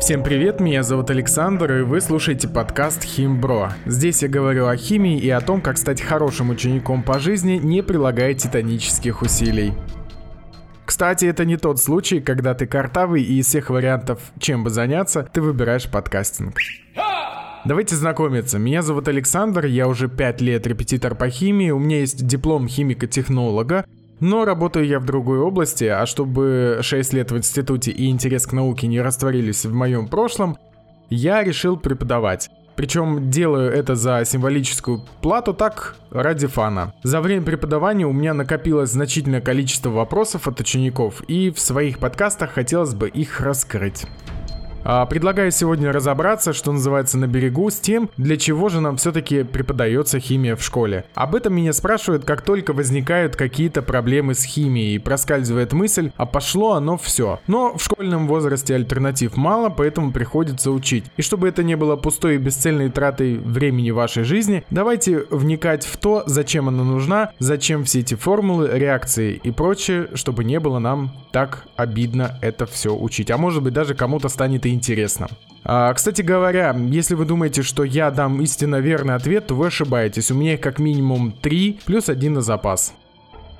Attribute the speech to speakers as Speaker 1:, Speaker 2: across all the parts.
Speaker 1: Всем привет, меня зовут Александр, и вы слушаете подкаст Химбро. Здесь я говорю о химии и о том, как стать хорошим учеником по жизни, не прилагая титанических усилий. Кстати, это не тот случай, когда ты картавый и из всех вариантов, чем бы заняться, ты выбираешь подкастинг. Давайте знакомиться. Меня зовут Александр, я уже 5 лет репетитор по химии, у меня есть диплом химика-технолога, но работаю я в другой области, а чтобы 6 лет в институте и интерес к науке не растворились в моем прошлом, я решил преподавать. Причем делаю это за символическую плату так, ради фана. За время преподавания у меня накопилось значительное количество вопросов от учеников, и в своих подкастах хотелось бы их раскрыть. А, предлагаю сегодня разобраться, что называется, на берегу с тем, для чего же нам все-таки преподается химия в школе. Об этом меня спрашивают, как только возникают какие-то проблемы с химией, и проскальзывает мысль, а пошло оно все. Но в школьном возрасте альтернатив мало, поэтому приходится учить. И чтобы это не было пустой и бесцельной тратой времени вашей жизни, давайте вникать в то, зачем она нужна, зачем все эти формулы, реакции и прочее, чтобы не было нам так обидно это все учить. А может быть даже кому-то станет и интересно. А, кстати говоря, если вы думаете, что я дам истинно верный ответ, то вы ошибаетесь. У меня их как минимум три плюс один на запас.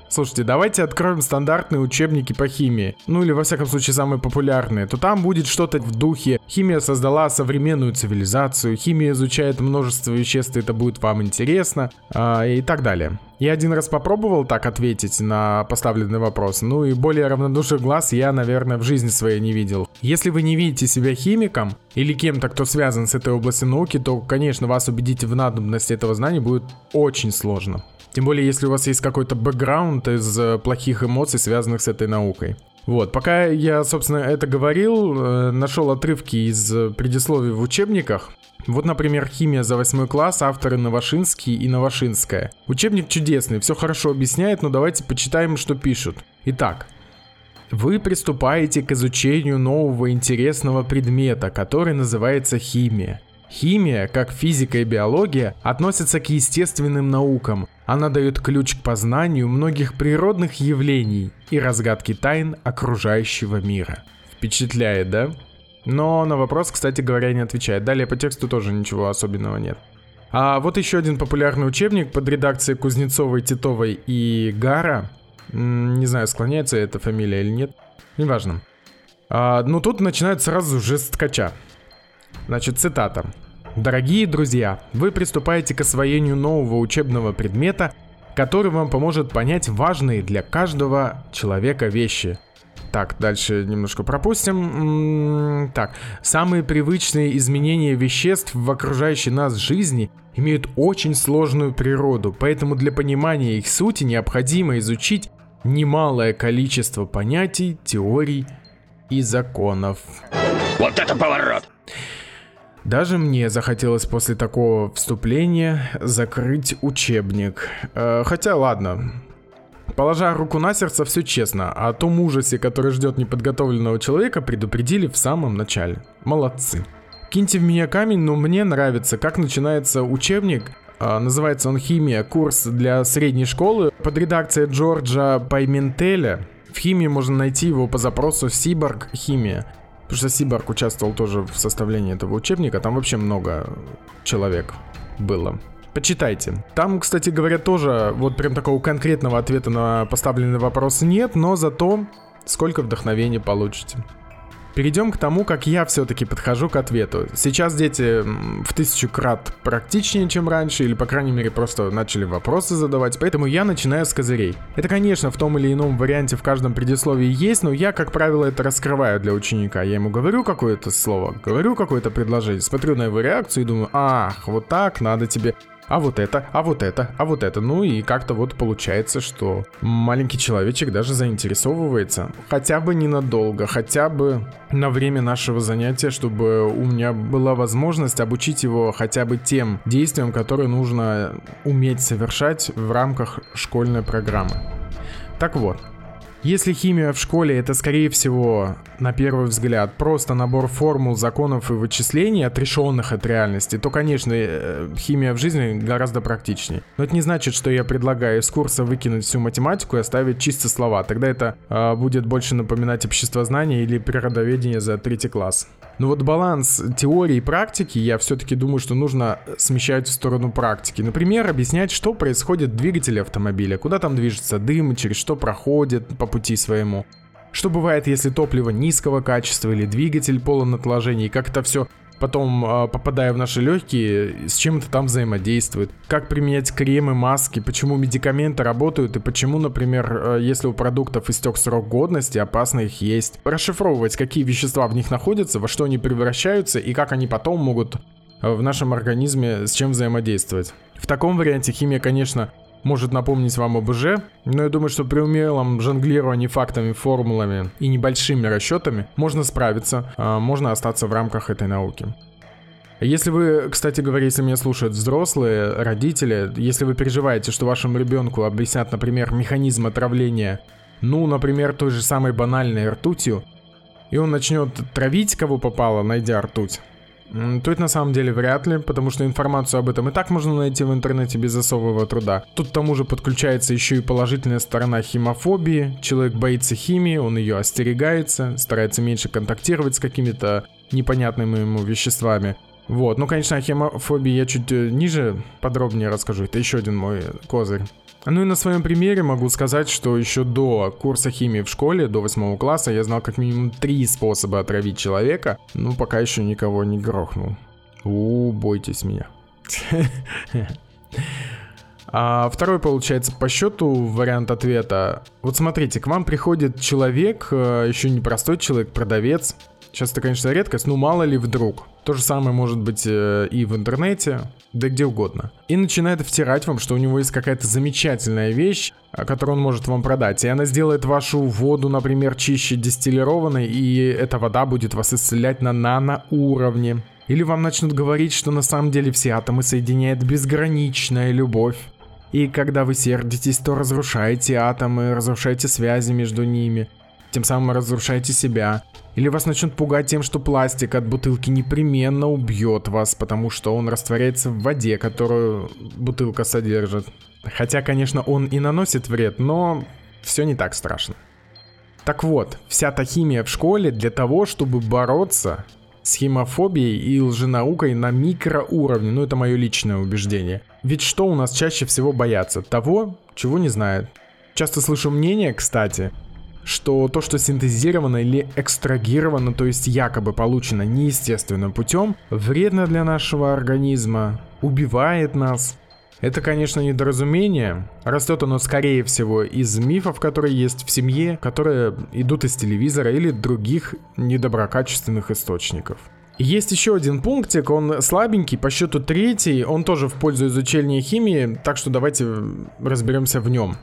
Speaker 1: Слушайте, давайте откроем стандартные учебники по химии. Ну или во всяком случае самые популярные. То там будет что-то в духе «Химия создала современную цивилизацию», «Химия изучает множество веществ, это будет вам интересно» э, и так далее. Я один раз попробовал так ответить на поставленный вопрос, ну и более равнодушных глаз я, наверное, в жизни своей не видел. Если вы не видите себя химиком или кем-то, кто связан с этой областью науки, то, конечно, вас убедить в надобности этого знания будет очень сложно. Тем более, если у вас есть какой-то бэкграунд из э, плохих эмоций, связанных с этой наукой. Вот, пока я, собственно, это говорил, э, нашел отрывки из э, предисловий в учебниках. Вот, например, «Химия за восьмой класс», авторы Новошинский и Новошинская. Учебник чудесный, все хорошо объясняет, но давайте почитаем, что пишут. Итак, вы приступаете к изучению нового интересного предмета, который называется химия. Химия, как физика и биология, относится к естественным наукам. Она дает ключ к познанию многих природных явлений и разгадке тайн окружающего мира. Впечатляет, да? Но на вопрос, кстати говоря, не отвечает. Далее по тексту тоже ничего особенного нет. А вот еще один популярный учебник под редакцией Кузнецовой, Титовой и Гара. Не знаю, склоняется эта фамилия или нет. Неважно. А, ну тут начинают сразу же с. Значит, цитата. Дорогие друзья, вы приступаете к освоению нового учебного предмета, который вам поможет понять важные для каждого человека вещи. Так, дальше немножко пропустим. Так, самые привычные изменения веществ в окружающей нас жизни имеют очень сложную природу, поэтому для понимания их сути необходимо изучить немалое количество понятий, теорий и законов.
Speaker 2: Вот это поворот!
Speaker 1: Даже мне захотелось после такого вступления закрыть учебник. Э, хотя ладно, Положа руку на сердце, все честно. О том ужасе, который ждет неподготовленного человека, предупредили в самом начале. Молодцы. Киньте в меня камень, но мне нравится, как начинается учебник. А, называется он «Химия. Курс для средней школы» под редакцией Джорджа Пайментеля. В химии можно найти его по запросу «Сиборг. Химия». Потому что Сиборг участвовал тоже в составлении этого учебника. Там вообще много человек было. Почитайте. Там, кстати говоря, тоже вот прям такого конкретного ответа на поставленный вопрос нет, но зато сколько вдохновения получите. Перейдем к тому, как я все-таки подхожу к ответу. Сейчас дети в тысячу крат практичнее, чем раньше, или, по крайней мере, просто начали вопросы задавать, поэтому я начинаю с козырей. Это, конечно, в том или ином варианте в каждом предисловии есть, но я, как правило, это раскрываю для ученика. Я ему говорю какое-то слово, говорю какое-то предложение, смотрю на его реакцию и думаю, ах, вот так надо тебе а вот это, а вот это, а вот это. Ну и как-то вот получается, что маленький человечек даже заинтересовывается. Хотя бы ненадолго, хотя бы на время нашего занятия, чтобы у меня была возможность обучить его хотя бы тем действиям, которые нужно уметь совершать в рамках школьной программы. Так вот, Если химия в школе это, скорее всего, на первый взгляд, просто набор формул, законов и вычислений, отрешенных от реальности, то, конечно, э, химия в жизни гораздо практичнее. Но это не значит, что я предлагаю из курса выкинуть всю математику и оставить чисто слова. Тогда это э, будет больше напоминать обществознание или природоведение за третий класс. Но вот баланс теории и практики, я все-таки думаю, что нужно смещать в сторону практики. Например, объяснять, что происходит в двигателе автомобиля, куда там движется дым, через что проходит по пути своему. Что бывает, если топливо низкого качества или двигатель полон отложений, как это все потом, а, попадая в наши легкие, с чем это там взаимодействует. Как применять кремы, маски, почему медикаменты работают и почему, например, а, если у продуктов истек срок годности, опасно их есть. Расшифровывать, какие вещества в них находятся, во что они превращаются и как они потом могут а, в нашем организме с чем взаимодействовать. В таком варианте химия, конечно, может напомнить вам об ОБЖ, но я думаю, что при умелом жонглировании фактами, формулами и небольшими расчетами можно справиться, а можно остаться в рамках этой науки. Если вы, кстати говоря, если меня слушают взрослые, родители, если вы переживаете, что вашему ребенку объяснят, например, механизм отравления, ну, например, той же самой банальной ртутью, и он начнет травить кого попало, найдя ртуть, это на самом деле вряд ли, потому что информацию об этом и так можно найти в интернете без особого труда. Тут к тому же подключается еще и положительная сторона химофобии. Человек боится химии, он ее остерегается, старается меньше контактировать с какими-то непонятными ему веществами. Вот, ну, конечно, о химофобии я чуть э, ниже подробнее расскажу. Это еще один мой козырь. Ну и на своем примере могу сказать, что еще до курса химии в школе, до восьмого класса, я знал как минимум три способа отравить человека, ну пока еще никого не грохнул. У, бойтесь меня. А второй, получается, по счету вариант ответа. Вот смотрите, к вам приходит человек, э, еще не простой человек, продавец, Сейчас это, конечно, редкость, но мало ли вдруг. То же самое может быть э, и в интернете, да где угодно. И начинает втирать вам, что у него есть какая-то замечательная вещь, которую он может вам продать. И она сделает вашу воду, например, чище дистиллированной, и эта вода будет вас исцелять на наноуровне. Или вам начнут говорить, что на самом деле все атомы соединяет безграничная любовь. И когда вы сердитесь, то разрушаете атомы, разрушаете связи между ними тем самым разрушаете себя. Или вас начнут пугать тем, что пластик от бутылки непременно убьет вас, потому что он растворяется в воде, которую бутылка содержит. Хотя, конечно, он и наносит вред, но все не так страшно. Так вот, вся та химия в школе для того, чтобы бороться с химофобией и лженаукой на микроуровне, ну это мое личное убеждение. Ведь что у нас чаще всего боятся? Того, чего не знают. Часто слышу мнение, кстати, что то, что синтезировано или экстрагировано, то есть якобы получено неестественным путем, вредно для нашего организма, убивает нас. Это, конечно, недоразумение. Растет оно, скорее всего, из мифов, которые есть в семье, которые идут из телевизора или других недоброкачественных источников. Есть еще один пунктик, он слабенький, по счету третий, он тоже в пользу изучения химии, так что давайте разберемся в нем.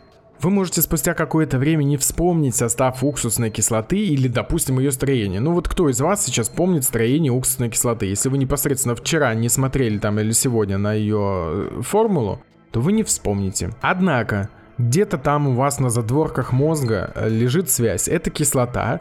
Speaker 1: Вы можете спустя какое-то время не вспомнить состав уксусной кислоты или, допустим, ее строение. Ну вот кто из вас сейчас помнит строение уксусной кислоты? Если вы непосредственно вчера не смотрели там или сегодня на ее э, формулу, то вы не вспомните. Однако, где-то там у вас на задворках мозга э, лежит связь. Это кислота,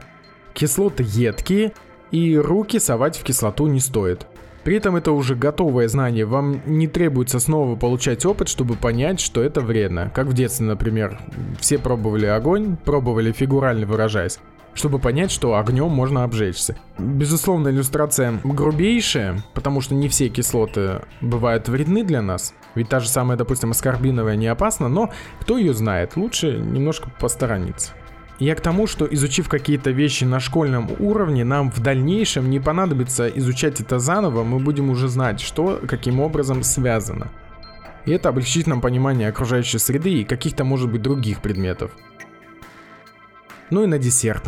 Speaker 1: кислоты едкие, и руки совать в кислоту не стоит. При этом это уже готовое знание, вам не требуется снова получать опыт, чтобы понять, что это вредно. Как в детстве, например, все пробовали огонь, пробовали фигурально выражаясь чтобы понять, что огнем можно обжечься. Безусловно, иллюстрация грубейшая, потому что не все кислоты бывают вредны для нас. Ведь та же самая, допустим, аскорбиновая не опасна, но кто ее знает, лучше немножко посторониться. Я к тому, что изучив какие-то вещи на школьном уровне, нам в дальнейшем не понадобится изучать это заново, мы будем уже знать, что каким образом связано. И это облегчит нам понимание окружающей среды и каких-то, может быть, других предметов. Ну и на десерт.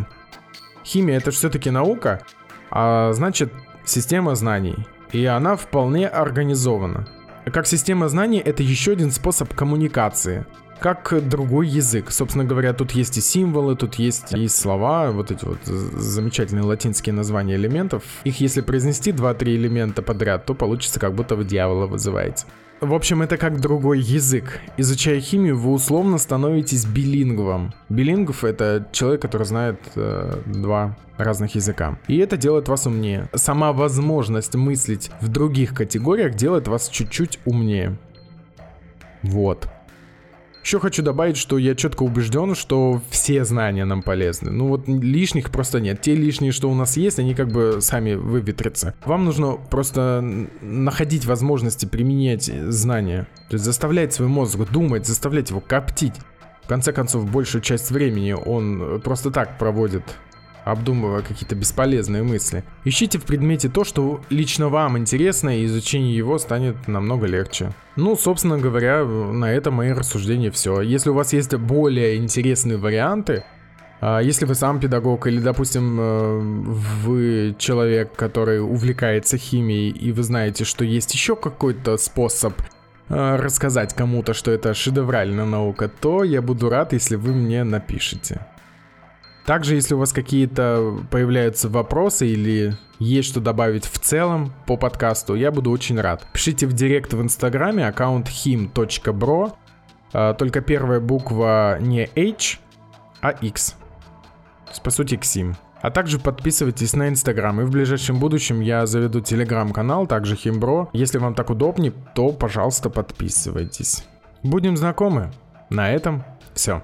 Speaker 1: Химия это все-таки наука, а значит система знаний. И она вполне организована. Как система знаний это еще один способ коммуникации – как другой язык. Собственно говоря, тут есть и символы, тут есть и слова, вот эти вот замечательные латинские названия элементов. Их если произнести 2-3 элемента подряд, то получится как будто вы дьявола вызываете. В общем, это как другой язык. Изучая химию, вы условно становитесь билингвом. Билингв — это человек, который знает э, два разных языка. И это делает вас умнее. Сама возможность мыслить в других категориях делает вас чуть-чуть умнее. Вот. Еще хочу добавить, что я четко убежден, что все знания нам полезны. Ну вот лишних просто нет. Те лишние, что у нас есть, они как бы сами выветрятся. Вам нужно просто находить возможности применять знания. То есть заставлять свой мозг думать, заставлять его коптить. В конце концов, большую часть времени он просто так проводит обдумывая какие-то бесполезные мысли. Ищите в предмете то, что лично вам интересно, и изучение его станет намного легче. Ну, собственно говоря, на этом мои рассуждения все. Если у вас есть более интересные варианты, а, если вы сам педагог или, допустим, э, вы человек, который увлекается химией, и вы знаете, что есть еще какой-то способ э, рассказать кому-то, что это шедевральная наука, то я буду рад, если вы мне напишите. Также, если у вас какие-то появляются вопросы или есть что добавить в целом по подкасту, я буду очень рад. Пишите в директ в инстаграме аккаунт him.bro, а, только первая буква не H, а X. То по сути, Xim. А также подписывайтесь на Инстаграм, и в ближайшем будущем я заведу Телеграм-канал, также Химбро. Если вам так удобнее, то, пожалуйста, подписывайтесь. Будем знакомы. На этом все.